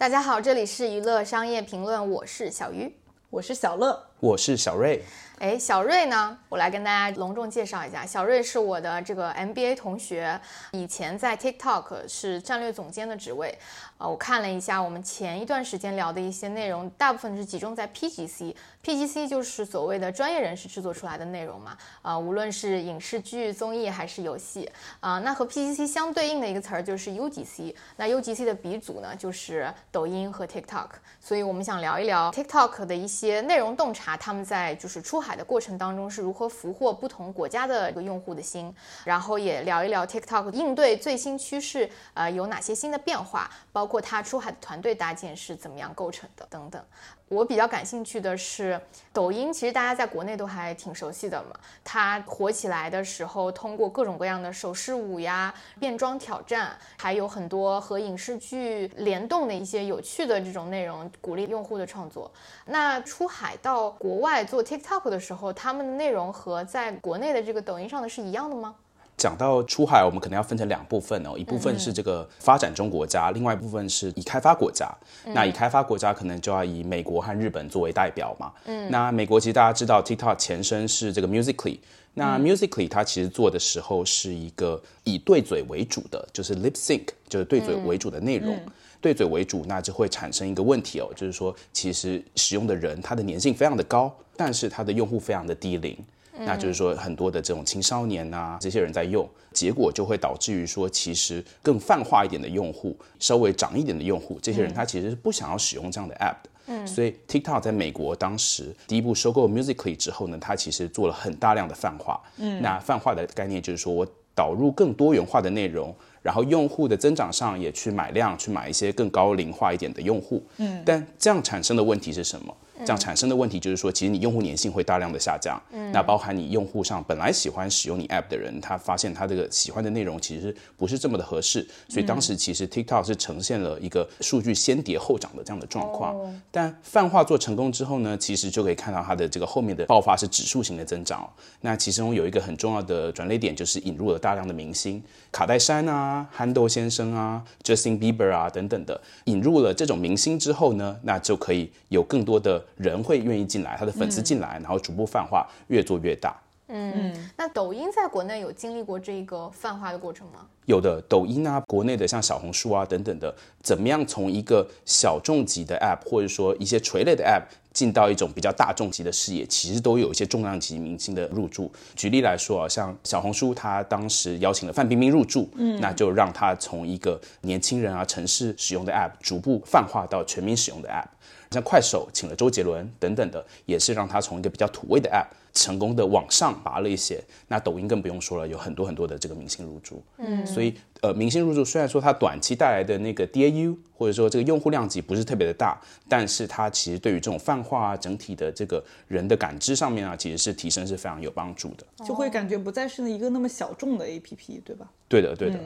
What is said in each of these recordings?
大家好，这里是娱乐商业评论，我是小鱼，我是小乐，我是小瑞。哎，小瑞呢？我来跟大家隆重介绍一下，小瑞是我的这个 MBA 同学，以前在 TikTok 是战略总监的职位。啊，我看了一下我们前一段时间聊的一些内容，大部分是集中在 PGC，PGC 就是所谓的专业人士制作出来的内容嘛。啊，无论是影视剧、综艺还是游戏，啊，那和 PGC 相对应的一个词儿就是 UGC。那 UGC 的鼻祖呢，就是抖音和 TikTok。所以我们想聊一聊 TikTok 的一些内容洞察，他们在就是出海。海的过程当中是如何俘获不同国家的一个用户的心，然后也聊一聊 TikTok 应对最新趋势，呃，有哪些新的变化，包括它出海的团队搭建是怎么样构成的等等。我比较感兴趣的是抖音，其实大家在国内都还挺熟悉的嘛。它火起来的时候，通过各种各样的手势舞呀、变装挑战，还有很多和影视剧联动的一些有趣的这种内容，鼓励用户的创作。那出海到国外做 TikTok 的时候，他们的内容和在国内的这个抖音上的是一样的吗？讲到出海，我们可能要分成两部分哦，一部分是这个发展中国家，另外一部分是已开发国家。那已开发国家可能就要以美国和日本作为代表嘛。嗯，那美国其实大家知道，TikTok 前身是这个 Musically。那 Musically 它其实做的时候是一个以对嘴为主的，就是 Lip Sync，就是对嘴为主的内容。对嘴为主，那就会产生一个问题哦，就是说其实使用的人他的粘性非常的高，但是他的用户非常的低龄。那就是说，很多的这种青少年呐，这些人在用，结果就会导致于说，其实更泛化一点的用户，稍微长一点的用户，这些人他其实是不想要使用这样的 app 的。嗯，所以 TikTok 在美国当时第一步收购 Musically 之后呢，它其实做了很大量的泛化。嗯，那泛化的概念就是说我导入更多元化的内容，然后用户的增长上也去买量，去买一些更高龄化一点的用户。嗯，但这样产生的问题是什么？这样产生的问题就是说，其实你用户粘性会大量的下降。嗯，那包含你用户上本来喜欢使用你 app 的人，他发现他这个喜欢的内容其实不是这么的合适。所以当时其实 TikTok 是呈现了一个数据先跌后涨的这样的状况。但泛化做成功之后呢，其实就可以看到它的这个后面的爆发是指数型的增长。那其中有一个很重要的转捩点，就是引入了大量的明星，卡戴珊啊、憨豆先生啊、Justin Bieber 啊等等的，引入了这种明星之后呢，那就可以有更多的。人会愿意进来，他的粉丝进来，然后逐步泛化，越做越大。嗯，那抖音在国内有经历过这个泛化的过程吗？有的，抖音啊，国内的像小红书啊等等的，怎么样从一个小众级的 app，或者说一些垂类的 app，进到一种比较大众级的视野，其实都有一些重量级明星的入驻。举例来说啊，像小红书，它当时邀请了范冰冰入驻，嗯，那就让它从一个年轻人啊城市使用的 app，逐步泛化到全民使用的 app。像快手请了周杰伦等等的，也是让他从一个比较土味的 app 成功的往上拔了一些。那抖音更不用说了，有很多很多的这个明星入驻。嗯，所以呃，明星入驻虽然说它短期带来的那个 DAU 或者说这个用户量级不是特别的大，但是它其实对于这种泛化啊、整体的这个人的感知上面啊，其实是提升是非常有帮助的。就会感觉不再是一个那么小众的 APP，对吧？对的，对的。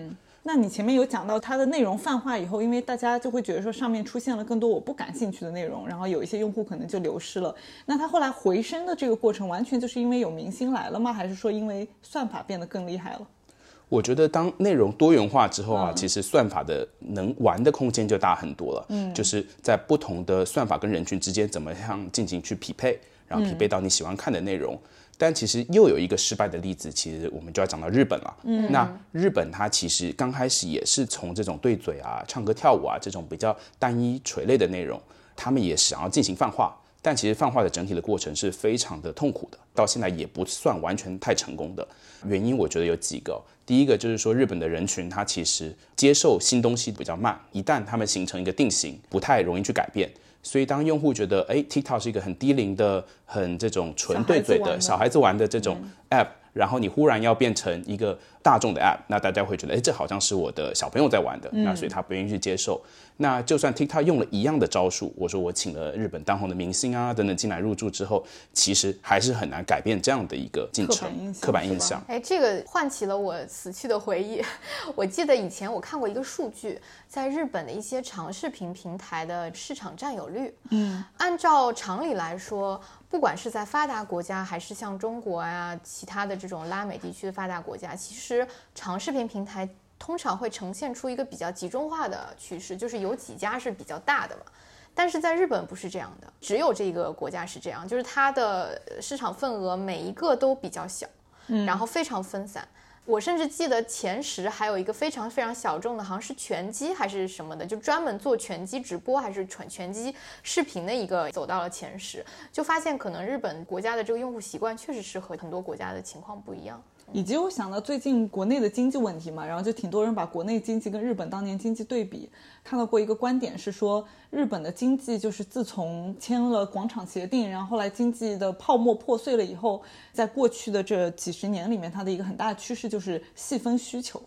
那你前面有讲到它的内容泛化以后，因为大家就会觉得说上面出现了更多我不感兴趣的内容，然后有一些用户可能就流失了。那它后来回升的这个过程，完全就是因为有明星来了吗？还是说因为算法变得更厉害了？我觉得当内容多元化之后啊，其实算法的能玩的空间就大很多了。嗯，就是在不同的算法跟人群之间怎么样进行去匹配，然后匹配到你喜欢看的内容。但其实又有一个失败的例子，其实我们就要讲到日本了。嗯，那日本它其实刚开始也是从这种对嘴啊、唱歌跳舞啊这种比较单一垂类的内容，他们也想要进行泛化，但其实泛化的整体的过程是非常的痛苦的，到现在也不算完全太成功的。原因我觉得有几个，第一个就是说日本的人群他其实接受新东西比较慢，一旦他们形成一个定型，不太容易去改变。所以，当用户觉得哎，TikTok 是一个很低龄的、很这种纯对嘴的小孩子玩的这种 App，然后你忽然要变成一个大众的 App，那大家会觉得哎，这好像是我的小朋友在玩的，那所以他不愿意去接受。那就算 TikTok 用了一样的招数，我说我请了日本当红的明星啊等等进来入驻之后，其实还是很难改变这样的一个进程刻板印象。哎，这个唤起了我死去的回忆。我记得以前我看过一个数据，在日本的一些长视频平台的市场占有率，嗯，按照常理来说，不管是在发达国家，还是像中国啊其他的这种拉美地区的发达国家，其实长视频平台。通常会呈现出一个比较集中化的趋势，就是有几家是比较大的嘛。但是在日本不是这样的，只有这个国家是这样，就是它的市场份额每一个都比较小，然后非常分散。我甚至记得前十还有一个非常非常小众的，好像是拳击还是什么的，就专门做拳击直播还是拳拳击视频的一个走到了前十，就发现可能日本国家的这个用户习惯确实是和很多国家的情况不一样。以及我想到最近国内的经济问题嘛，然后就挺多人把国内经济跟日本当年经济对比，看到过一个观点是说，日本的经济就是自从签了广场协定，然后后来经济的泡沫破碎了以后，在过去的这几十年里面，它的一个很大的趋势就是细分需求，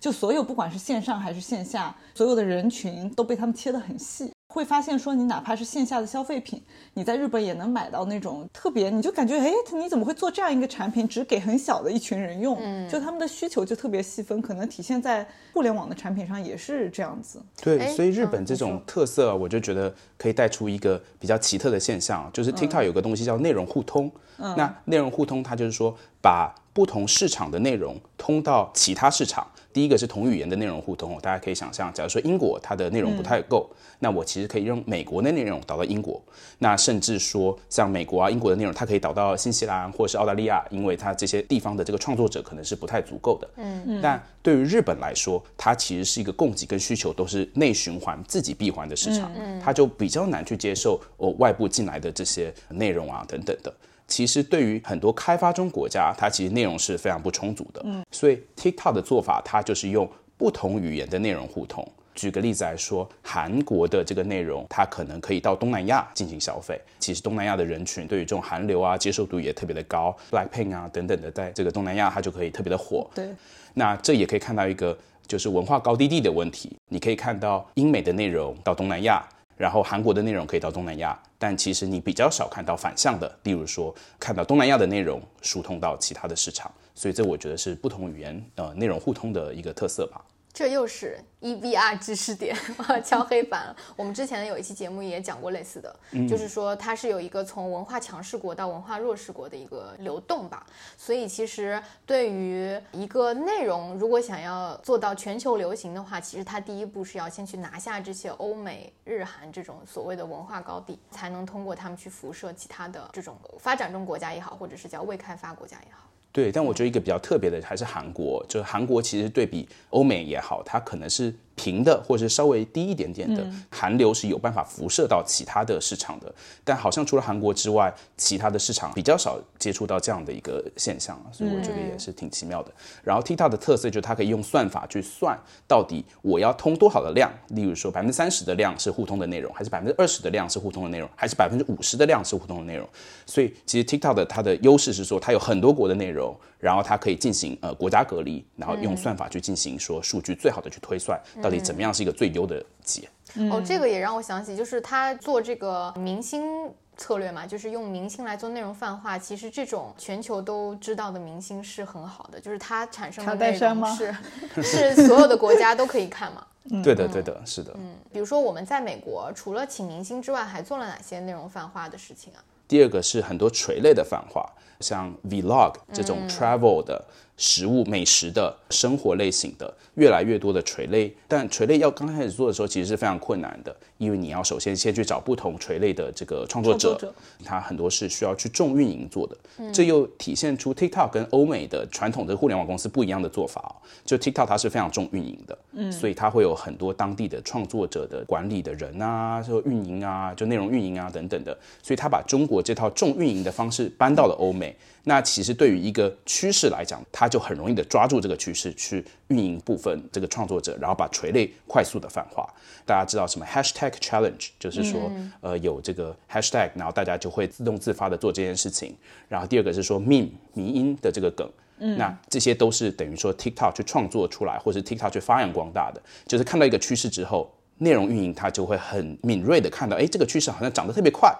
就所有不管是线上还是线下，所有的人群都被他们切得很细。会发现说，你哪怕是线下的消费品，你在日本也能买到那种特别，你就感觉，哎，你怎么会做这样一个产品，只给很小的一群人用？嗯，就他们的需求就特别细分，可能体现在互联网的产品上也是这样子。对，所以日本这种特色，我就觉得可以带出一个比较奇特的现象，就是 TikTok 有个东西叫内容互通。嗯，那内容互通，它就是说把不同市场的内容通到其他市场。第一个是同语言的内容互通，大家可以想象，假如说英国它的内容不太够，那我其实可以用美国的内容导到英国。那甚至说像美国啊、英国的内容，它可以导到新西兰或者是澳大利亚，因为它这些地方的这个创作者可能是不太足够的。嗯嗯。但对于日本来说，它其实是一个供给跟需求都是内循环、自己闭环的市场，它就比较难去接受哦外部进来的这些内容啊等等的。其实对于很多开发中国家，它其实内容是非常不充足的。嗯，所以 TikTok 的做法，它就是用不同语言的内容互通。举个例子来说，韩国的这个内容，它可能可以到东南亚进行消费。其实东南亚的人群对于这种韩流啊，接受度也特别的高，Blackpink 啊等等的，在这个东南亚它就可以特别的火。对，那这也可以看到一个就是文化高低地的问题。你可以看到英美的内容到东南亚。然后韩国的内容可以到东南亚，但其实你比较少看到反向的，例如说看到东南亚的内容疏通到其他的市场，所以这我觉得是不同语言呃内容互通的一个特色吧。这又是 EBR 知识点 敲黑板。我们之前有一期节目也讲过类似的，就是说它是有一个从文化强势国到文化弱势国的一个流动吧。所以其实对于一个内容，如果想要做到全球流行的话，其实它第一步是要先去拿下这些欧美日韩这种所谓的文化高地，才能通过他们去辐射其他的这种发展中国家也好，或者是叫未开发国家也好。对，但我觉得一个比较特别的还是韩国，就是韩国其实对比欧美也好，它可能是。平的，或者是稍微低一点点的韩流是有办法辐射到其他的市场的，但好像除了韩国之外，其他的市场比较少接触到这样的一个现象，所以我觉得也是挺奇妙的。然后 TikTok 的特色就是它可以用算法去算到底我要通多少的量，例如说百分之三十的量是互通的内容，还是百分之二十的量是互通的内容，还是百分之五十的量是互通的内容。所以其实 TikTok 的它的优势是说它有很多国的内容，然后它可以进行呃国家隔离，然后用算法去进行说数据最好的去推算到。到底怎么样是一个最优的解？哦，这个也让我想起，就是他做这个明星策略嘛，就是用明星来做内容泛化。其实这种全球都知道的明星是很好的，就是它产生的内容是 是所有的国家都可以看嘛。对的，对的，是的。嗯，比如说我们在美国，除了请明星之外，还做了哪些内容泛化的事情啊？第二个是很多垂类的泛化，像 Vlog 这种 travel 的。食物、美食的生活类型的越来越多的垂类，但垂类要刚开始做的时候，其实是非常困难的，因为你要首先先去找不同垂类的这个创作者，他很多是需要去重运营做的，这又体现出 TikTok 跟欧美的传统的互联网公司不一样的做法就 TikTok 它是非常重运营的，嗯，所以它会有很多当地的创作者的管理的人啊，就运营啊，就内容运营啊等等的，所以他把中国这套重运营的方式搬到了欧美。那其实对于一个趋势来讲，它就很容易的抓住这个趋势去运营部分这个创作者，然后把垂类快速的泛化。大家知道什么 hashtag challenge，就是说呃有这个 hashtag，然后大家就会自动自发的做这件事情。然后第二个是说 meme 迷音的这个梗，那这些都是等于说 TikTok 去创作出来，或是 TikTok 去发扬光大的。就是看到一个趋势之后，内容运营它就会很敏锐的看到，哎，这个趋势好像涨得特别快。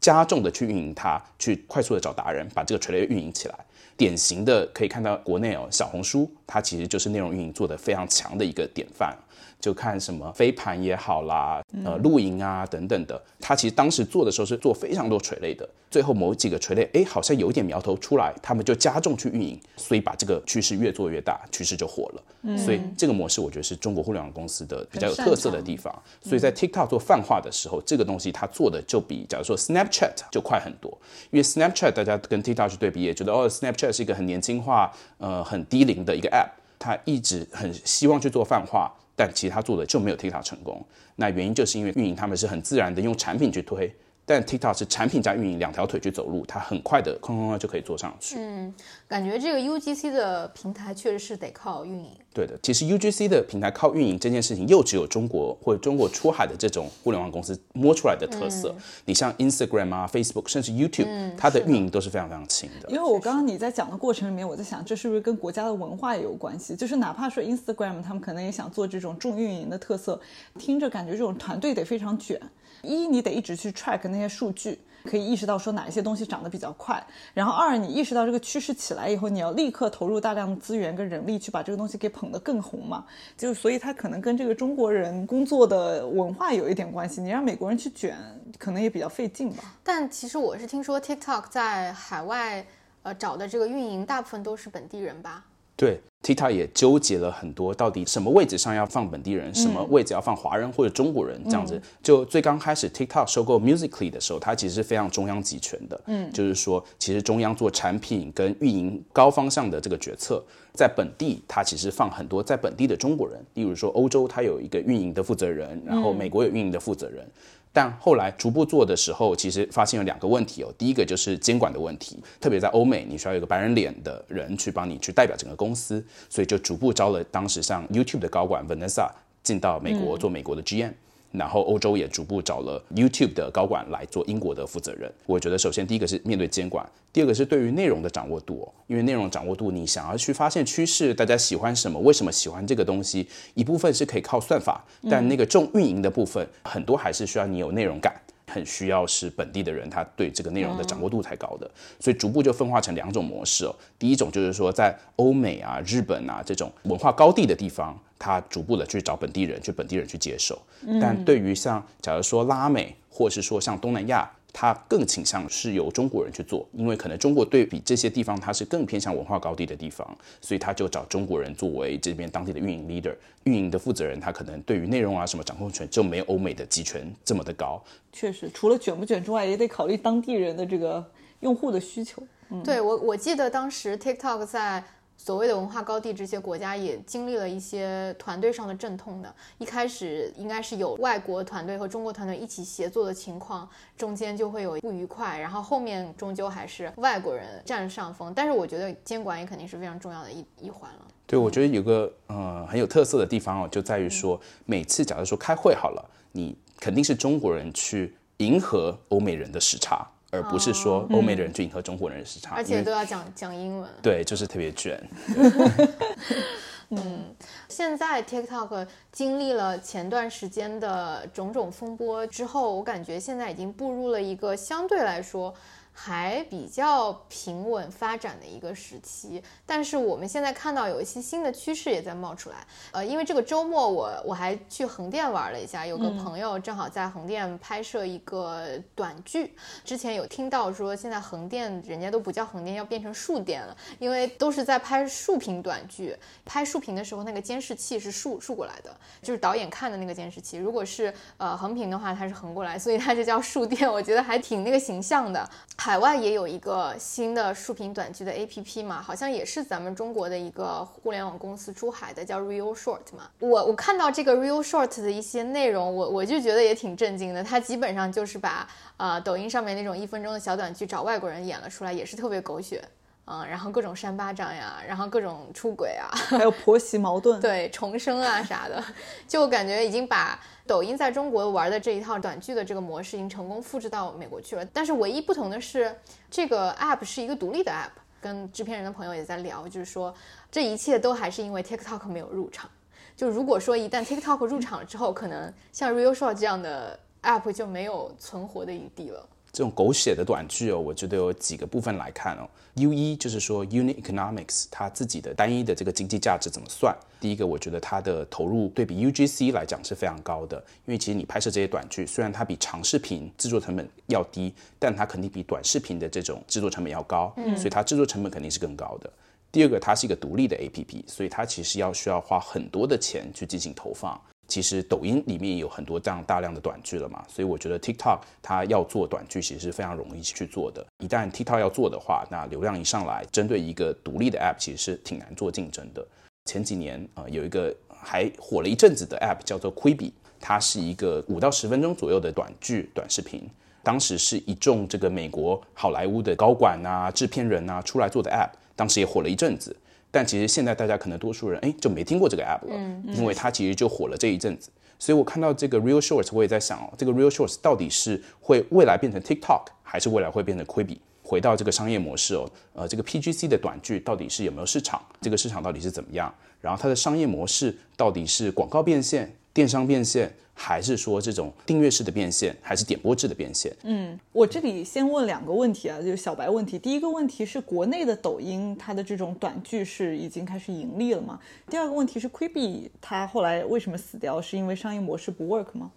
加重的去运营它，去快速的找达人，把这个垂类运营起来。典型的可以看到国内哦，小红书它其实就是内容运营做的非常强的一个典范。就看什么飞盘也好啦，呃，露营啊等等的。他其实当时做的时候是做非常多垂类的，最后某几个垂类，哎，好像有一点苗头出来，他们就加重去运营，所以把这个趋势越做越大，趋势就火了。所以这个模式我觉得是中国互联网公司的比较有特色的地方。所以在 TikTok 做泛化的时候，这个东西它做的就比假如说 Snapchat 就快很多，因为 Snapchat 大家跟 TikTok 去对比，也觉得哦，Snapchat 是一个很年轻化、呃很低龄的一个 App，它一直很希望去做泛化，但其实他做的就没有 TikTok 成功。那原因就是因为运营他们是很自然的用产品去推。但 TikTok 是产品加运营两条腿去走路，它很快的哐哐哐就可以做上去。嗯，感觉这个 UGC 的平台确实是得靠运营。对的，其实 UGC 的平台靠运营这件事情，又只有中国或者中国出海的这种互联网公司摸出来的特色。你像 Instagram 啊、Facebook，甚至 YouTube，它的运营都是非常非常轻的。因为我刚刚你在讲的过程里面，我在想，这是不是跟国家的文化也有关系？就是哪怕说 Instagram，他们可能也想做这种重运营的特色，听着感觉这种团队得非常卷。一，你得一直去 track 那些数据，可以意识到说哪一些东西涨得比较快。然后二，你意识到这个趋势起来以后，你要立刻投入大量的资源跟人力去把这个东西给捧得更红嘛。就所以它可能跟这个中国人工作的文化有一点关系。你让美国人去卷，可能也比较费劲吧。但其实我是听说 TikTok 在海外呃找的这个运营，大部分都是本地人吧？对。TikTok 也纠结了很多，到底什么位置上要放本地人，什么位置要放华人或者中国人这样子。就最刚开始 TikTok 收购 Musically 的时候，它其实是非常中央集权的。嗯，就是说，其实中央做产品跟运营高方向的这个决策，在本地它其实放很多在本地的中国人。例如说，欧洲它有一个运营的负责人，然后美国有运营的负责人。但后来逐步做的时候，其实发现有两个问题哦。第一个就是监管的问题，特别在欧美，你需要有个白人脸的人去帮你去代表整个公司，所以就逐步招了当时像 YouTube 的高管 Vanessa 进到美国做美国的 GM。然后欧洲也逐步找了 YouTube 的高管来做英国的负责人。我觉得首先第一个是面对监管，第二个是对于内容的掌握度，因为内容掌握度，你想要去发现趋势，大家喜欢什么，为什么喜欢这个东西，一部分是可以靠算法，但那个重运营的部分，很多还是需要你有内容感。很需要是本地的人，他对这个内容的掌握度才高的，所以逐步就分化成两种模式哦。第一种就是说，在欧美啊、日本啊这种文化高地的地方，他逐步的去找本地人，去本地人去接受。但对于像假如说拉美，或是说像东南亚。他更倾向是由中国人去做，因为可能中国对比这些地方，它是更偏向文化高地的地方，所以他就找中国人作为这边当地的运营 leader，运营的负责人，他可能对于内容啊什么掌控权就没有欧美的集权这么的高。确实，除了卷不卷之外，也得考虑当地人的这个用户的需求。对我，我记得当时 TikTok 在。所谓的文化高地，这些国家也经历了一些团队上的阵痛的。一开始应该是有外国团队和中国团队一起协作的情况，中间就会有不愉快，然后后面终究还是外国人占上风。但是我觉得监管也肯定是非常重要的一一环了。对，我觉得有个呃很有特色的地方哦，就在于说每次假如说开会好了，你肯定是中国人去迎合欧美人的时差。而不是说欧美的人去迎合中国人的时差，而且都要讲 讲英文。对，就是特别卷。嗯，现在 TikTok 经历了前段时间的种种风波之后，我感觉现在已经步入了一个相对来说。还比较平稳发展的一个时期，但是我们现在看到有一些新的趋势也在冒出来。呃，因为这个周末我我还去横店玩了一下，有个朋友正好在横店拍摄一个短剧。之前有听到说，现在横店人家都不叫横店，要变成竖店了，因为都是在拍竖屏短剧。拍竖屏的时候，那个监视器是竖竖过来的，就是导演看的那个监视器。如果是呃横屏的话，它是横过来，所以它就叫竖店。我觉得还挺那个形象的。海外也有一个新的竖屏短剧的 APP 嘛，好像也是咱们中国的一个互联网公司出海的，叫 Real Short 嘛。我我看到这个 Real Short 的一些内容，我我就觉得也挺震惊的。它基本上就是把呃抖音上面那种一分钟的小短剧找外国人演了出来，也是特别狗血。嗯，然后各种扇巴掌呀，然后各种出轨啊，还有婆媳矛盾，对重生啊啥的，就感觉已经把抖音在中国玩的这一套短剧的这个模式已经成功复制到美国去了。但是唯一不同的是，这个 app 是一个独立的 app。跟制片人的朋友也在聊，就是说这一切都还是因为 TikTok 没有入场。就如果说一旦 TikTok 入场了之后，可能像 Real Short 这样的 app 就没有存活的余地了。这种狗血的短剧哦，我觉得有几个部分来看哦。U 一就是说 Unit Economics 它自己的单一的这个经济价值怎么算？第一个，我觉得它的投入对比 UGC 来讲是非常高的，因为其实你拍摄这些短剧，虽然它比长视频制作成本要低，但它肯定比短视频的这种制作成本要高，嗯所以它制作成本肯定是更高的。第二个，它是一个独立的 APP，所以它其实要需要花很多的钱去进行投放。其实抖音里面有很多这样大量的短剧了嘛，所以我觉得 TikTok 它要做短剧其实是非常容易去做的。一旦 TikTok 要做的话，那流量一上来，针对一个独立的 App 其实是挺难做竞争的。前几年啊，有一个还火了一阵子的 App 叫做 Quibi，它是一个五到十分钟左右的短剧短视频，当时是一众这个美国好莱坞的高管啊、制片人啊出来做的 App，当时也火了一阵子。但其实现在大家可能多数人哎就没听过这个 app 了，因为它其实就火了这一阵子。所以我看到这个 Real Shorts，我也在想哦，这个 Real Shorts 到底是会未来变成 TikTok，还是未来会变成 Quibi？回到这个商业模式哦，呃，这个 PGC 的短剧到底是有没有市场？这个市场到底是怎么样？然后它的商业模式到底是广告变现、电商变现？还是说这种订阅式的变现，还是点播制的变现？嗯，我这里先问两个问题啊，就是小白问题。第一个问题是国内的抖音，它的这种短剧是已经开始盈利了吗？第二个问题是 Quibi 它后来为什么死掉？是因为商业模式不 work 吗？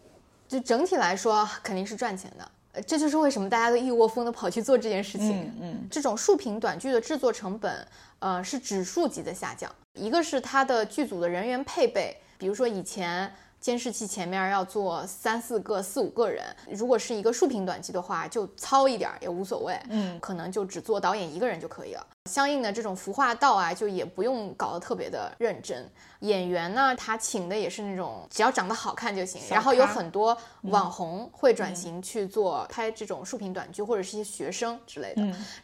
就整体来说肯定是赚钱的，呃，这就是为什么大家都一窝蜂的跑去做这件事情。嗯嗯，这种竖屏短剧的制作成本，呃，是指数级的下降。一个是它的剧组的人员配备，比如说以前。监视器前面要坐三四个、四五个人，如果是一个竖屏短剧的话，就糙一点也无所谓，嗯，可能就只做导演一个人就可以了。相应的这种服化道啊，就也不用搞得特别的认真。演员呢，他请的也是那种只要长得好看就行。然后有很多网红会转型去做拍这种竖屏短剧，或者是一些学生之类的。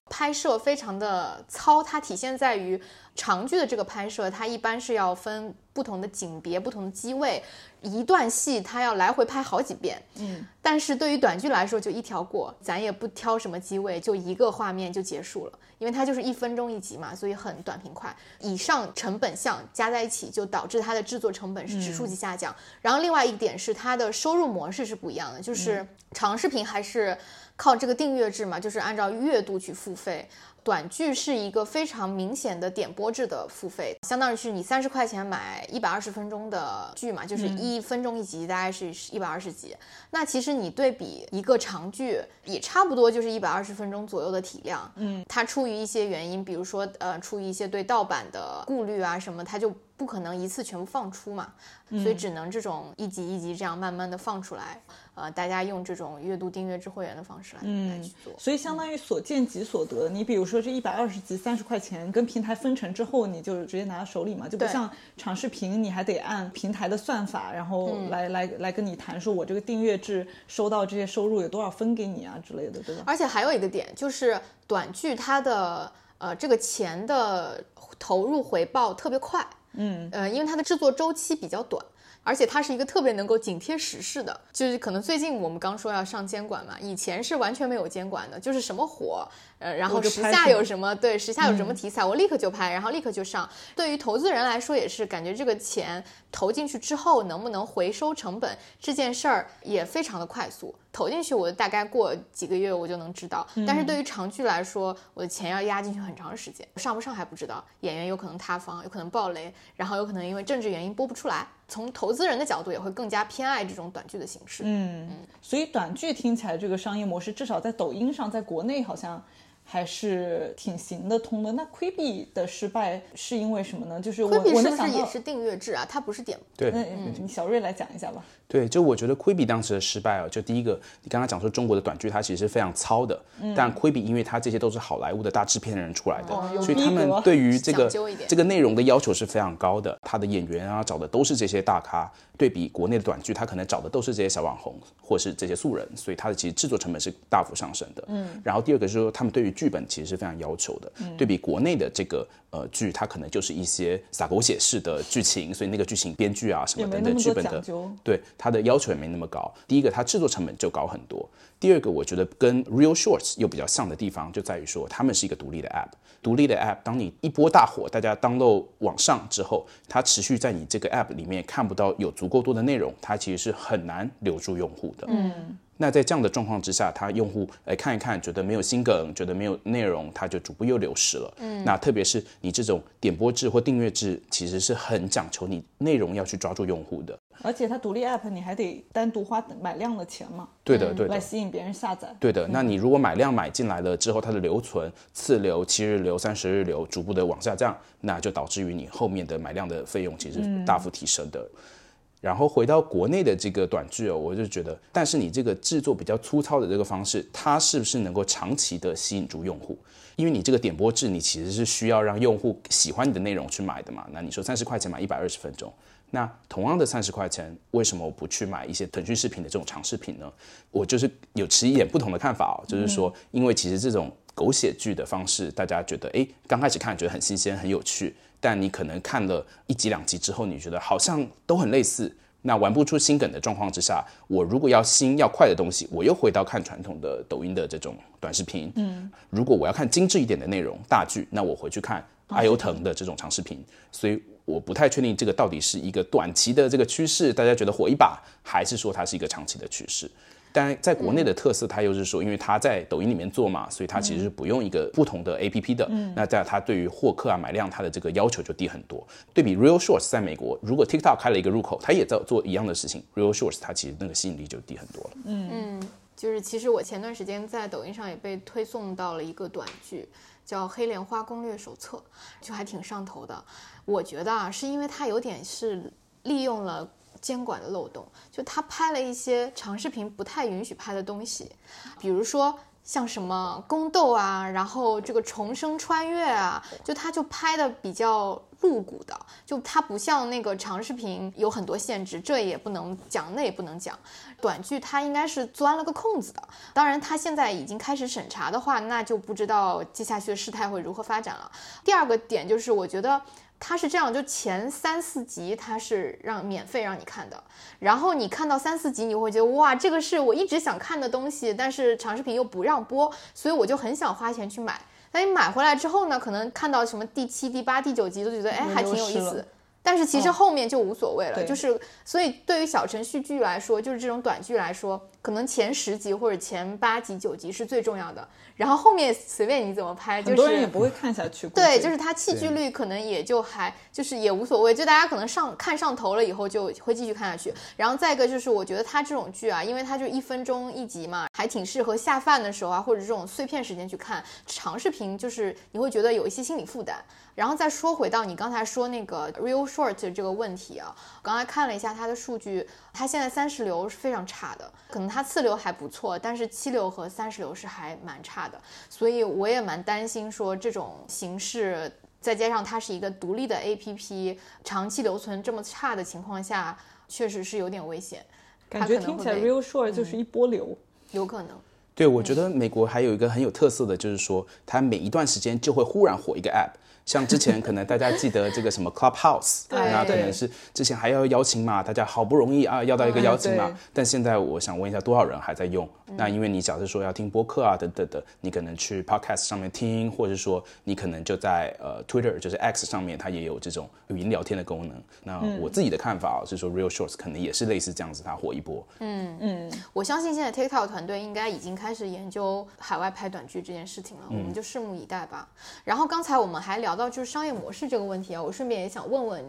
拍摄非常的糙，它体现在于长剧的这个拍摄，它一般是要分不同的景别、不同的机位，一段戏它要来回拍好几遍。嗯，但是对于短剧来说，就一条过，咱也不挑什么机位，就一个画面就结束了，因为它就是一分钟一集嘛，所以很短平快。以上成本项加在一起，就导致它的制作成本是指数级下降。然后另外一点是它的收入模式是不一样的，就是长视频还是靠这个订阅制嘛，就是按照月度去付费。短剧是一个非常明显的点播制的付费，相当于是你三十块钱买一百二十分钟的剧嘛，就是一分钟一集，大概是一百二十集。那其实你对比一个长剧，也差不多就是一百二十分钟左右的体量。嗯，它出于一些原因，比如说呃，出于一些对盗版的顾虑啊什么，它就不可能一次全部放出嘛，所以只能这种一集一集这样慢慢的放出来。呃，大家用这种月度订阅制会员的方式来来去做，所以相当于所见即所得。你比如说这一百二十集三十块钱，跟平台分成之后，你就直接拿到手里嘛，就不像长视频，你还得按平台的算法，然后来来来跟你谈，说我这个订阅制收到这些收入有多少分给你啊之类的，对吧？而且还有一个点就是短剧它的呃这个钱的投入回报特别快，嗯呃，因为它的制作周期比较短。而且它是一个特别能够紧贴时事的，就是可能最近我们刚说要上监管嘛，以前是完全没有监管的，就是什么火，呃，然后时下有什么对时下有什么题材，我立刻就拍，然后立刻就上。对于投资人来说也是，感觉这个钱投进去之后能不能回收成本这件事儿也非常的快速。投进去，我大概过几个月我就能知道。但是对于长剧来说，我的钱要压进去很长时间，上不上还不知道。演员有可能塌房，有可能爆雷，然后有可能因为政治原因播不出来。从投资人的角度，也会更加偏爱这种短剧的形式。嗯嗯，所以短剧听起来这个商业模式，至少在抖音上，在国内好像。还是挺行得通的。那 Quibi 的失败是因为什么呢？就是我我是不是也是订阅制啊？它不是点对，那你小瑞来讲一下吧。对，就我觉得 Quibi 当时的失败啊，就第一个，你刚刚讲说中国的短剧它其实是非常糙的，但 Quibi 因为它这些都是好莱坞的大制片人出来的，所以他们对于这个这个内容的要求是非常高的。他的演员啊找的都是这些大咖，对比国内的短剧，他可能找的都是这些小网红或是这些素人，所以他的其实制作成本是大幅上升的。嗯，然后第二个是说他们对于剧本其实是非常要求的，对比国内的这个呃剧，它可能就是一些撒狗血式的剧情，所以那个剧情编剧啊什么等等剧本的，对它的要求也没那么高。第一个，它制作成本就高很多；第二个，我觉得跟 Real Shorts 又比较像的地方就在于说，他们是一个独立的 App。独立的 App，当你一波大火，大家 download 往上之后，它持续在你这个 App 里面看不到有足够多的内容，它其实是很难留住用户的。嗯。那在这样的状况之下，他用户哎看一看，觉得没有心梗，觉得没有内容，他就逐步又流失了。嗯，那特别是你这种点播制或订阅制，其实是很讲求你内容要去抓住用户的。而且它独立 app，你还得单独花买量的钱嘛？对的，对的，来吸引别人下载。对的，那你如果买量买进来了之后，它的留存、次流、七日流、三十日流逐步的往下降，那就导致于你后面的买量的费用其实大幅提升的。然后回到国内的这个短剧哦，我就觉得，但是你这个制作比较粗糙的这个方式，它是不是能够长期的吸引住用户？因为你这个点播制，你其实是需要让用户喜欢你的内容去买的嘛。那你说三十块钱买一百二十分钟，那同样的三十块钱，为什么我不去买一些腾讯视频的这种长视频呢？我就是有持一点不同的看法哦，就是说，因为其实这种狗血剧的方式，大家觉得，哎，刚开始看觉得很新鲜、很有趣。但你可能看了一集两集之后，你觉得好像都很类似，那玩不出新梗的状况之下，我如果要新要快的东西，我又回到看传统的抖音的这种短视频。嗯，如果我要看精致一点的内容大剧，那我回去看阿尤腾的这种长视频。所以我不太确定这个到底是一个短期的这个趋势，大家觉得火一把，还是说它是一个长期的趋势。但在国内的特色，它又是说，因为它在抖音里面做嘛，所以它其实是不用一个不同的 A P P 的。嗯那在它对于获客啊、买量，它的这个要求就低很多。对比 Real Shorts 在美国，如果 TikTok 开了一个入口，它也在做一样的事情，Real Shorts 它其实那个吸引力就低很多了。嗯嗯，就是其实我前段时间在抖音上也被推送到了一个短剧，叫《黑莲花攻略手册》，就还挺上头的。我觉得啊，是因为它有点是利用了。监管的漏洞，就他拍了一些长视频不太允许拍的东西，比如说像什么宫斗啊，然后这个重生穿越啊，就他就拍的比较露骨的，就他不像那个长视频有很多限制，这也不能讲，那也不能讲。短剧他应该是钻了个空子的，当然他现在已经开始审查的话，那就不知道接下去的事态会如何发展了。第二个点就是我觉得。它是这样，就前三四集它是让免费让你看的，然后你看到三四集，你会觉得哇，这个是我一直想看的东西，但是长视频又不让播，所以我就很想花钱去买。那你买回来之后呢，可能看到什么第七、第八、第九集都觉得哎还挺有意思，但是其实后面就无所谓了。就是所以对于小程序剧来说，就是这种短剧来说，可能前十集或者前八集、九集是最重要的。然后后面随便你怎么拍，很多人也不会看下去。对，就是它弃剧率可能也就还就是也无所谓，就大家可能上看上头了以后就会继续看下去。然后再一个就是我觉得它这种剧啊，因为它就一分钟一集嘛，还挺适合下饭的时候啊或者这种碎片时间去看。长视频就是你会觉得有一些心理负担。然后再说回到你刚才说那个 real short 这个问题啊，刚才看了一下它的数据，它现在三十流是非常差的，可能它次流还不错，但是七流和三十流是还蛮差的，所以我也蛮担心说这种形式，再加上它是一个独立的 APP，长期留存这么差的情况下，确实是有点危险。感觉听起来 real short 就是一波流，有可能。对，我觉得美国还有一个很有特色的就是说，它每一段时间就会忽然火一个 app。像之前可能大家记得这个什么 Clubhouse，那可能是之前还要邀请嘛，大家好不容易啊要到一个邀请嘛，但现在我想问一下多少人还在用？那因为你假设说要听播客啊等等的，你可能去 Podcast 上面听，或者说你可能就在呃 Twitter 就是 X 上面，它也有这种语音聊天的功能。那我自己的看法啊是说 Real Shorts 可能也是类似这样子，它火一波。嗯嗯，我相信现在 TikTok 团队应该已经开始研究海外拍短剧这件事情了，我们就拭目以待吧。然后刚才我们还聊。聊到就是商业模式这个问题啊，我顺便也想问问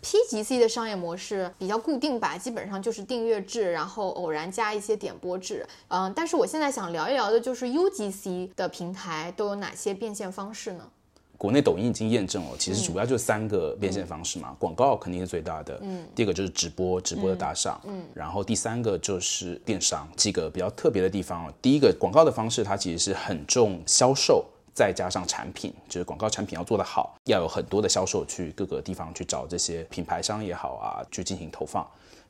，P G C 的商业模式比较固定吧，基本上就是订阅制，然后偶然加一些点播制。嗯，但是我现在想聊一聊的就是 U G C 的平台都有哪些变现方式呢？国内抖音已经验证了，其实主要就三个变现方式嘛，广告肯定是最大的，嗯，第二个就是直播，直播的打赏，嗯，然后第三个就是电商。几个比较特别的地方，第一个广告的方式，它其实是很重销售。再加上产品，就是广告产品要做得好，要有很多的销售去各个地方去找这些品牌商也好啊，去进行投放。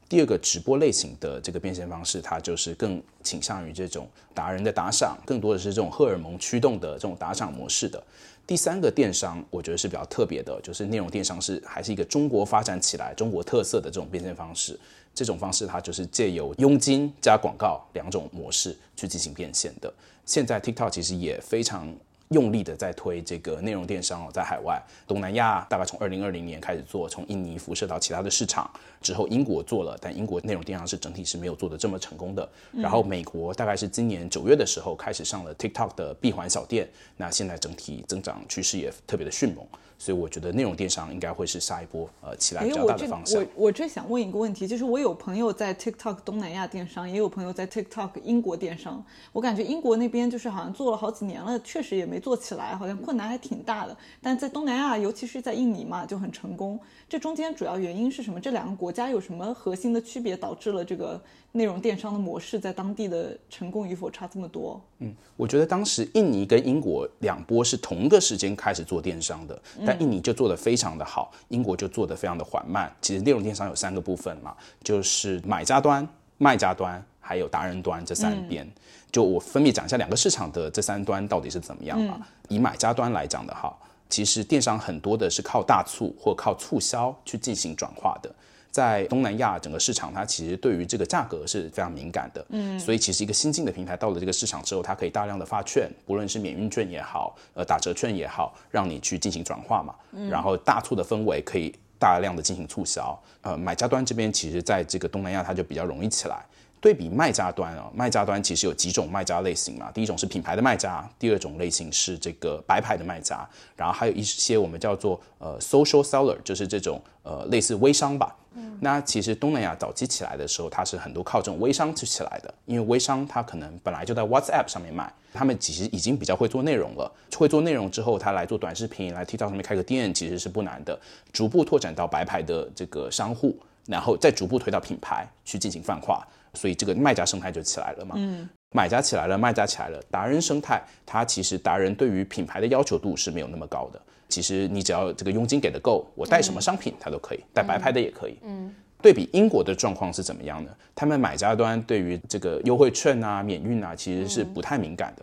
第二个直播类型的这个变现方式，它就是更倾向于这种达人的打赏，更多的是这种荷尔蒙驱动的这种打赏模式的。第三个电商，我觉得是比较特别的，就是内容电商是还是一个中国发展起来、中国特色的这种变现方式。这种方式它就是借由佣金加广告两种模式去进行变现的。现在 TikTok 其实也非常。用力的在推这个内容电商哦，在海外，东南亚大概从二零二零年开始做，从印尼辐射到其他的市场之后，英国做了，但英国内容电商是整体是没有做的这么成功的。然后美国大概是今年九月的时候开始上了 TikTok 的闭环小店，那现在整体增长趋势也特别的迅猛。所以我觉得内容电商应该会是下一波呃起来比较大的方向。我我这想问一个问题，就是我有朋友在 TikTok 东南亚电商，也有朋友在 TikTok 英国电商。我感觉英国那边就是好像做了好几年了，确实也没做起来，好像困难还挺大的。但在东南亚，尤其是在印尼嘛，就很成功。这中间主要原因是什么？这两个国家有什么核心的区别，导致了这个内容电商的模式在当地的成功与否差这么多？嗯，我觉得当时印尼跟英国两波是同一个时间开始做电商的，但印尼就做得非常的好，英国就做得非常的缓慢。其实内容电商有三个部分嘛，就是买家端、卖家端还有达人端这三边。就我分别讲一下两个市场的这三端到底是怎么样嘛。以买家端来讲的哈。其实电商很多的是靠大促或靠促销去进行转化的，在东南亚整个市场，它其实对于这个价格是非常敏感的，嗯，所以其实一个新进的平台到了这个市场之后，它可以大量的发券，不论是免运券也好，呃打折券也好，让你去进行转化嘛，嗯。然后大促的氛围可以大量的进行促销，呃买家端这边其实在这个东南亚它就比较容易起来。对比卖家端啊，卖家端其实有几种卖家类型嘛。第一种是品牌的卖家，第二种类型是这个白牌的卖家，然后还有一些我们叫做呃 social seller，就是这种呃类似微商吧。嗯，那其实东南亚早期起来的时候，它是很多靠这种微商去起来的，因为微商它可能本来就在 WhatsApp 上面卖，他们其实已经比较会做内容了。会做内容之后，他来做短视频，来 TikTok 上面开个店，其实是不难的。逐步拓展到白牌的这个商户，然后再逐步推到品牌去进行泛化。所以这个卖家生态就起来了嘛，嗯，买家起来了，卖家起来了，达人生态，它其实达人对于品牌的要求度是没有那么高的。其实你只要这个佣金给的够，我带什么商品它都可以，带白牌的也可以。嗯，对比英国的状况是怎么样呢？他们买家端对于这个优惠券啊、免运啊，其实是不太敏感的。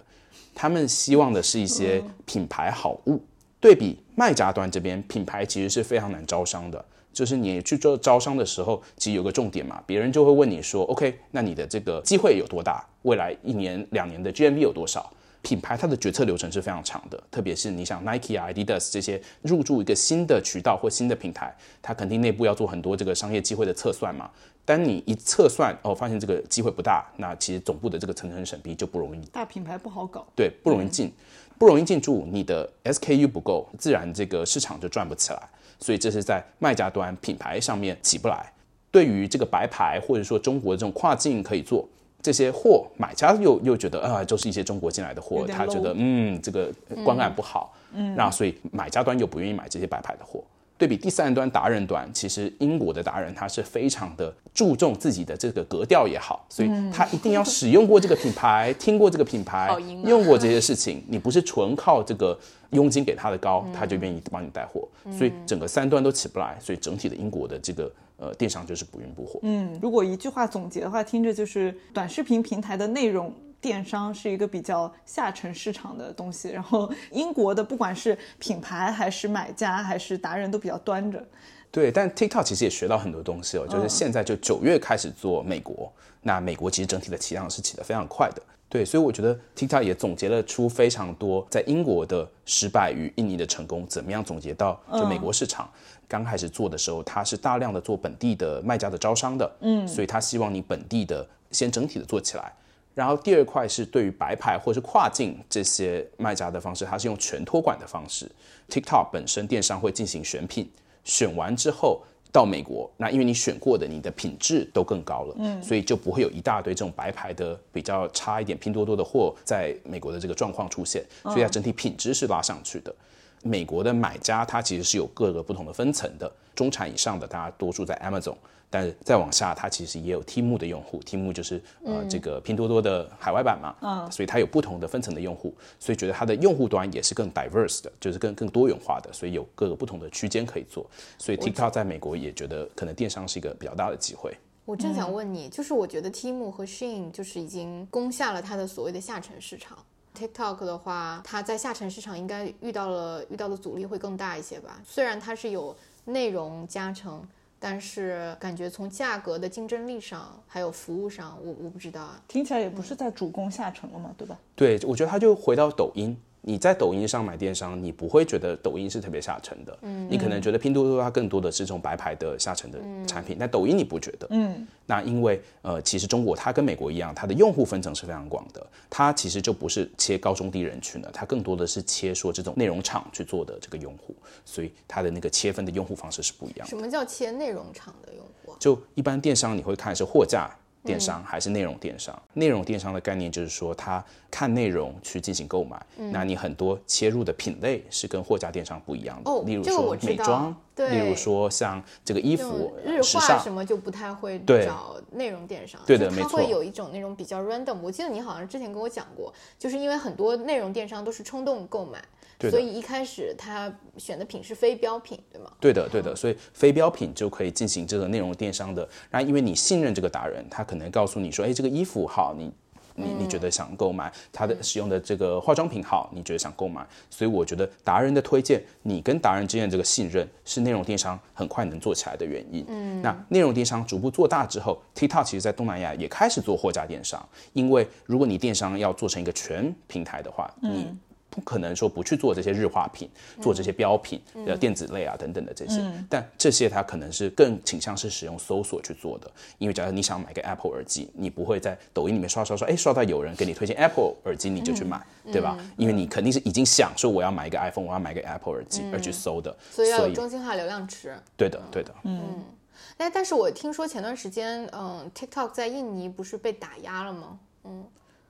他们希望的是一些品牌好物。对比卖家端这边，品牌其实是非常难招商的。就是你去做招商的时候，其实有个重点嘛，别人就会问你说，OK，那你的这个机会有多大？未来一年、两年的 GMV 有多少？品牌它的决策流程是非常长的，特别是你想 Nike 啊、Adidas 这些入驻一个新的渠道或新的平台，它肯定内部要做很多这个商业机会的测算嘛。当你一测算哦，发现这个机会不大，那其实总部的这个层层审批就不容易。大品牌不好搞，对，不容易进，不容易进驻，你的 SKU 不够，自然这个市场就转不起来。所以这是在卖家端品牌上面起不来，对于这个白牌或者说中国这种跨境可以做这些货，买家又又觉得啊，就是一些中国进来的货，他觉得嗯这个观感不好，嗯，那所以买家端又不愿意买这些白牌的货。对比第三端达人端，其实英国的达人他是非常的注重自己的这个格调也好，所以他一定要使用过这个品牌，听过这个品牌，用过这些事情。你不是纯靠这个佣金给他的高，他就愿意帮你带货。所以整个三端都起不来，所以整体的英国的这个呃电商就是不温不火。嗯，如果一句话总结的话，听着就是短视频平台的内容。电商是一个比较下沉市场的东西，然后英国的不管是品牌还是买家还是达人都比较端着。对，但 TikTok 其实也学到很多东西哦，就是现在就九月开始做美国，那美国其实整体的起量是起得非常快的。对，所以我觉得 TikTok 也总结了出非常多在英国的失败与印尼的成功，怎么样总结到就美国市场刚开始做的时候，它是大量的做本地的卖家的招商的，嗯，所以他希望你本地的先整体的做起来。然后第二块是对于白牌或是跨境这些卖家的方式，它是用全托管的方式。TikTok 本身电商会进行选品，选完之后到美国，那因为你选过的，你的品质都更高了，嗯，所以就不会有一大堆这种白牌的比较差一点拼多多的货在美国的这个状况出现，所以它整体品质是拉上去的。美国的买家他其实是有各个不同的分层的，中产以上的大家多数在 Amazon。但是再往下，它其实也有 T 目的用户，T 目就是呃这个拼多多的海外版嘛，嗯，所以它有不同的分层的用户，所以觉得它的用户端也是更 diverse 的，就是更更多元化的，所以有各个不同的区间可以做。所以 TikTok 在美国也觉得可能电商是一个比较大的机会。我正想问你，就是我觉得 T 目和 Shein 就是已经攻下了它的所谓的下沉市场，TikTok 的话，它在下沉市场应该遇到了遇到的阻力会更大一些吧？虽然它是有内容加成。但是感觉从价格的竞争力上，还有服务上，我我不知道啊。听起来也不是在主攻下沉了嘛，对吧？对，我觉得他就回到抖音，你在抖音上买电商，你不会觉得抖音是特别下沉的，嗯，你可能觉得拼多多它更多的是这种白牌的下沉的产品，但抖音你不觉得，嗯，那因为呃，其实中国它跟美国一样，它的用户分层是非常广的，它其实就不是切高中低人群的，它更多的是切说这种内容厂去做的这个用户，所以它的那个切分的用户方式是不一样的。什么叫切内容厂的用户？就一般电商你会看是货架。电商还是内容电商？内容电商的概念就是说，它看内容去进行购买。那你很多切入的品类是跟货架电商不一样的。哦，例如说美妆，例如说像这个衣服、日化什么就不太会找内容电商。对的，没错。它会有一种那种比较 random。我记得你好像之前跟我讲过，就是因为很多内容电商都是冲动购买。所以一开始他选的品是非标品，对吗？对的，对的。所以非标品就可以进行这个内容电商的。然后因为你信任这个达人，他可能告诉你说：“哎，这个衣服好，你你你觉得想购买？他的使用的这个化妆品好，你觉得想购买？”所以我觉得达人的推荐，你跟达人之间的这个信任，是内容电商很快能做起来的原因。嗯，那内容电商逐步做大之后，TikTok 其实在东南亚也开始做货架电商。因为如果你电商要做成一个全平台的话，你不可能说不去做这些日化品，做这些标品，呃，电子类啊等等的这些，但这些它可能是更倾向是使用搜索去做的。因为假如你想买个 Apple 耳机，你不会在抖音里面刷刷刷，哎，刷到有人给你推荐 Apple 耳机，你就去买，对吧？因为你肯定是已经想说我要买一个 iPhone，我要买个 Apple 耳机而去搜的，所以要有中心化流量池。对的，对的，嗯。哎，但是我听说前段时间，嗯，TikTok 在印尼不是被打压了吗？嗯。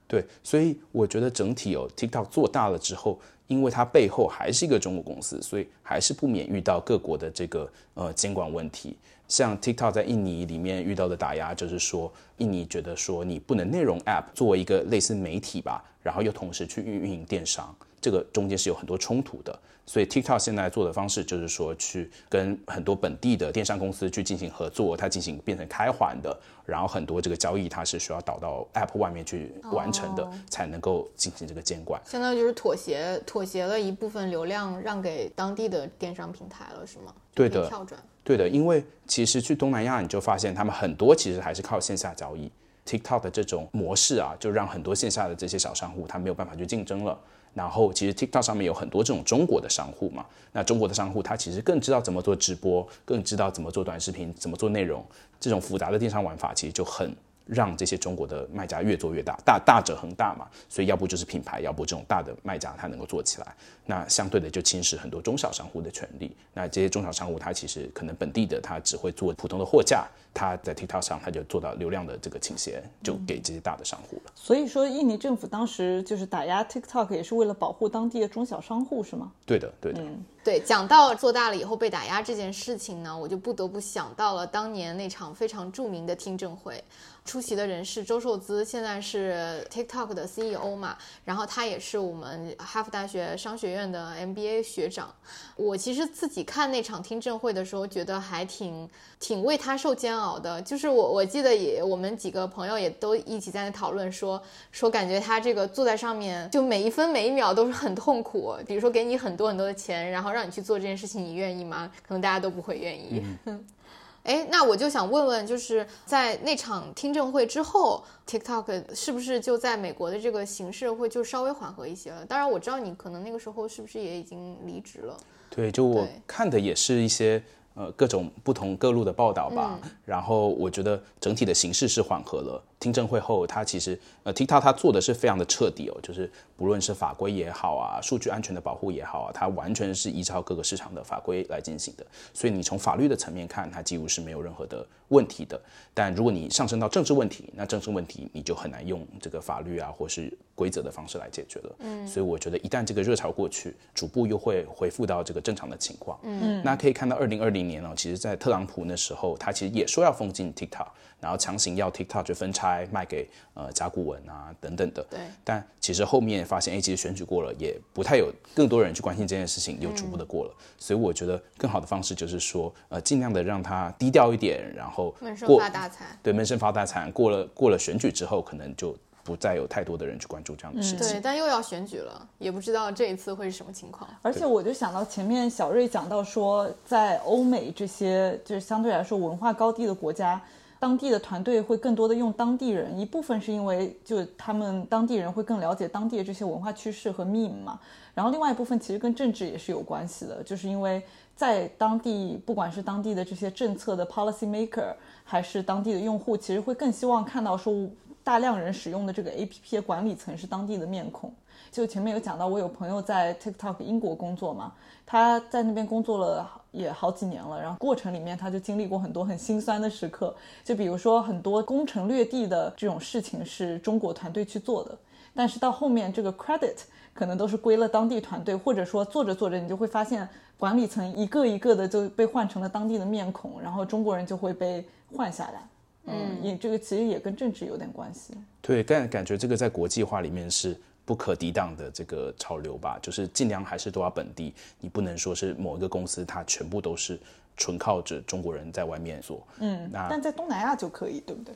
对，所以我觉得整体哦 TikTok 做大了之后，因为它背后还是一个中国公司，所以还是不免遇到各国的这个呃监管问题。像 TikTok 在印尼里面遇到的打压，就是说印尼觉得说你不能内容 App 作为一个类似媒体吧，然后又同时去运营电商，这个中间是有很多冲突的。所以 TikTok 现在做的方式就是说，去跟很多本地的电商公司去进行合作，它进行变成开环的，然后很多这个交易它是需要导到 App 外面去完成的，才能够进行这个监管。相当于就是妥协，妥协了一部分流量让给当地的电商平台了，是吗？对的，跳转。对的，因为其实去东南亚你就发现他们很多其实还是靠线下交易，TikTok 的这种模式啊，就让很多线下的这些小商户他没有办法去竞争了。然后其实 TikTok 上面有很多这种中国的商户嘛，那中国的商户他其实更知道怎么做直播，更知道怎么做短视频，怎么做内容，这种复杂的电商玩法其实就很。让这些中国的卖家越做越大，大大者恒大嘛，所以要不就是品牌，要不这种大的卖家他能够做起来，那相对的就侵蚀很多中小商户的权利。那这些中小商户他其实可能本地的他只会做普通的货架，他在 TikTok 上他就做到流量的这个倾斜，就给这些大的商户了。所以说，印尼政府当时就是打压 TikTok 也是为了保护当地的中小商户，是吗？对的，对的。对，讲到做大了以后被打压这件事情呢，我就不得不想到了当年那场非常著名的听证会。出席的人是周受资，现在是 TikTok 的 CEO 嘛，然后他也是我们哈佛大学商学院的 MBA 学长。我其实自己看那场听证会的时候，觉得还挺挺为他受煎熬的。就是我我记得也我们几个朋友也都一起在那讨论说说，感觉他这个坐在上面，就每一分每一秒都是很痛苦。比如说给你很多很多的钱，然后让你去做这件事情，你愿意吗？可能大家都不会愿意。哎，那我就想问问，就是在那场听证会之后，TikTok 是不是就在美国的这个形势会就稍微缓和一些了？当然，我知道你可能那个时候是不是也已经离职了？对，就我看的也是一些。呃，各种不同各路的报道吧，然后我觉得整体的形势是缓和了。听证会后，它其实呃，TikTok 它做的是非常的彻底哦，就是不论是法规也好啊，数据安全的保护也好啊，它完全是依照各个市场的法规来进行的。所以你从法律的层面看，它几乎是没有任何的问题的。但如果你上升到政治问题，那政治问题你就很难用这个法律啊或是规则的方式来解决了。嗯，所以我觉得一旦这个热潮过去，逐步又会恢复到这个正常的情况。嗯，那可以看到二零二零。年哦，其实，在特朗普那时候，他其实也说要封禁 TikTok，然后强行要 TikTok 就分拆卖给呃甲骨文啊等等的。对。但其实后面发现，哎，其实选举过了，也不太有更多人去关心这件事情，又逐步的过了。所以我觉得更好的方式就是说，呃，尽量的让它低调一点，然后闷声发大财。对，闷声发大财。过了过了选举之后，可能就。不再有太多的人去关注这样的事情。对，但又要选举了，也不知道这一次会是什么情况。而且我就想到前面小瑞讲到说，在欧美这些就是相对来说文化高地的国家，当地的团队会更多的用当地人，一部分是因为就他们当地人会更了解当地的这些文化趋势和 meme 嘛，然后另外一部分其实跟政治也是有关系的，就是因为在当地，不管是当地的这些政策的 policy maker，还是当地的用户，其实会更希望看到说大量人使用的这个 A P P 的管理层是当地的面孔。就前面有讲到，我有朋友在 TikTok 英国工作嘛，他在那边工作了也好几年了，然后过程里面他就经历过很多很心酸的时刻，就比如说很多攻城略地的这种事情是中国团队去做的，但是到后面这个 credit 可能都是归了当地团队，或者说做着做着你就会发现管理层一个一个的就被换成了当地的面孔，然后中国人就会被换下来。嗯，也这个其实也跟政治有点关系。对，但感觉这个在国际化里面是。不可抵挡的这个潮流吧，就是尽量还是都要本地，你不能说是某一个公司，它全部都是纯靠着中国人在外面做。嗯，那但在东南亚就可以，对不对？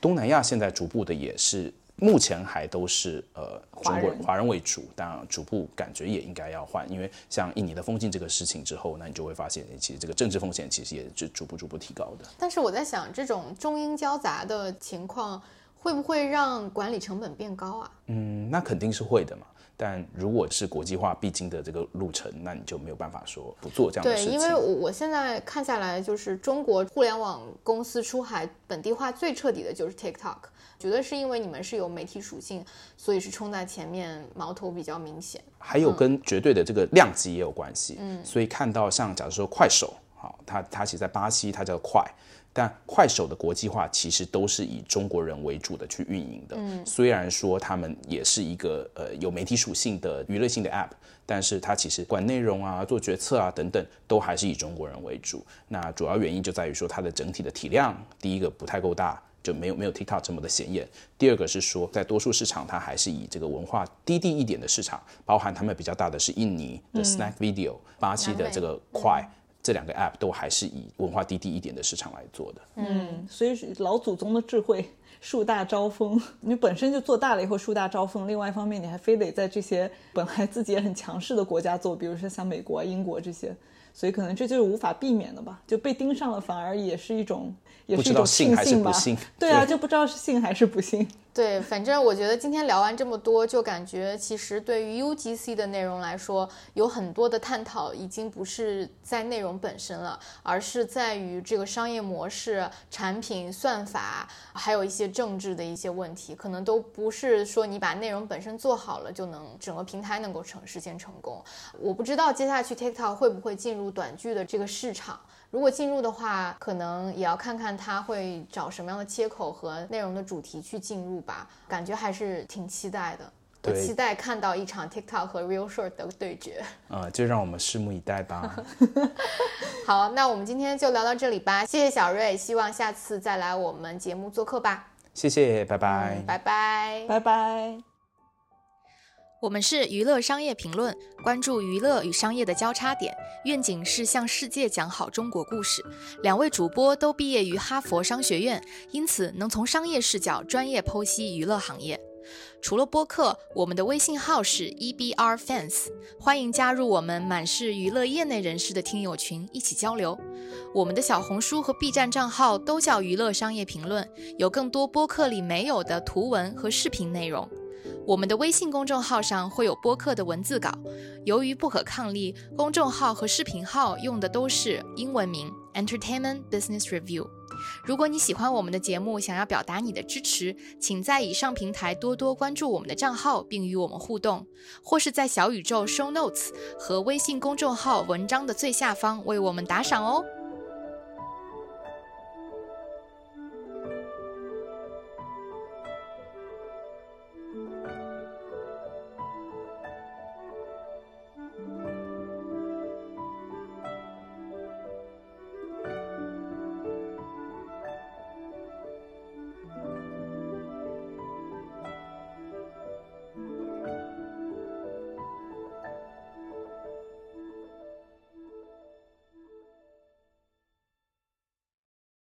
东南亚现在逐步的也是，目前还都是呃中国华人华人为主，当然逐步感觉也应该要换，因为像印尼的封禁这个事情之后，那你就会发现，其实这个政治风险其实也是逐步逐步提高的。但是我在想，这种中英交杂的情况会不会让管理成本变高啊？嗯，那肯定是会的嘛。但如果是国际化必经的这个路程，那你就没有办法说不做这样的事情对，因为我我现在看下来，就是中国互联网公司出海本地化最彻底的就是 TikTok，觉得是因为你们是有媒体属性，所以是冲在前面，矛头比较明显。还有跟绝对的这个量级也有关系。嗯，所以看到像假如说快手，好，它它其实在巴西它叫快，但快手的国际化其实都是以中国人为主的去运营的。嗯，虽然说他们也是一个呃有媒体属性的娱乐性的 App，但是它其实管内容啊、做决策啊等等，都还是以中国人为主。那主要原因就在于说它的整体的体量，第一个不太够大。就没有没有 TikTok 这么的显眼。第二个是说，在多数市场，它还是以这个文化低地一点的市场，包含他们比较大的是印尼的 Snack Video、巴西的这个快，这两个 App 都还是以文化低低一点的市场来做的。嗯，所以老祖宗的智慧，树大招风。你本身就做大了以后树大招风，另外一方面你还非得在这些本来自己也很强势的国家做，比如说像美国、英国这些，所以可能这就是无法避免的吧。就被盯上了，反而也是一种，也是一种庆幸吧。对啊，就不知道是幸还是不幸。对，反正我觉得今天聊完这么多，就感觉其实对于 UGC 的内容来说，有很多的探讨已经不是在内容本身了，而是在于这个商业模式、产品算法，还有一些政治的一些问题，可能都不是说你把内容本身做好了就能整个平台能够成实现成功。我不知道接下去 TikTok 会不会进入短剧的这个市场。如果进入的话，可能也要看看它会找什么样的切口和内容的主题去进入吧，感觉还是挺期待的。我对期待看到一场 TikTok 和 Real Short 的对决。呃，就让我们拭目以待吧。好，那我们今天就聊到这里吧，谢谢小瑞，希望下次再来我们节目做客吧。谢谢，拜拜。嗯拜拜。拜拜。我们是娱乐商业评论，关注娱乐与商业的交叉点，愿景是向世界讲好中国故事。两位主播都毕业于哈佛商学院，因此能从商业视角专业剖析娱乐行业。除了播客，我们的微信号是 EBR Fans，欢迎加入我们满是娱乐业内人士的听友群，一起交流。我们的小红书和 B 站账号都叫娱乐商业评论，有更多播客里没有的图文和视频内容。我们的微信公众号上会有播客的文字稿，由于不可抗力，公众号和视频号用的都是英文名 Entertainment Business Review。如果你喜欢我们的节目，想要表达你的支持，请在以上平台多多关注我们的账号，并与我们互动，或是在小宇宙 Show Notes 和微信公众号文章的最下方为我们打赏哦。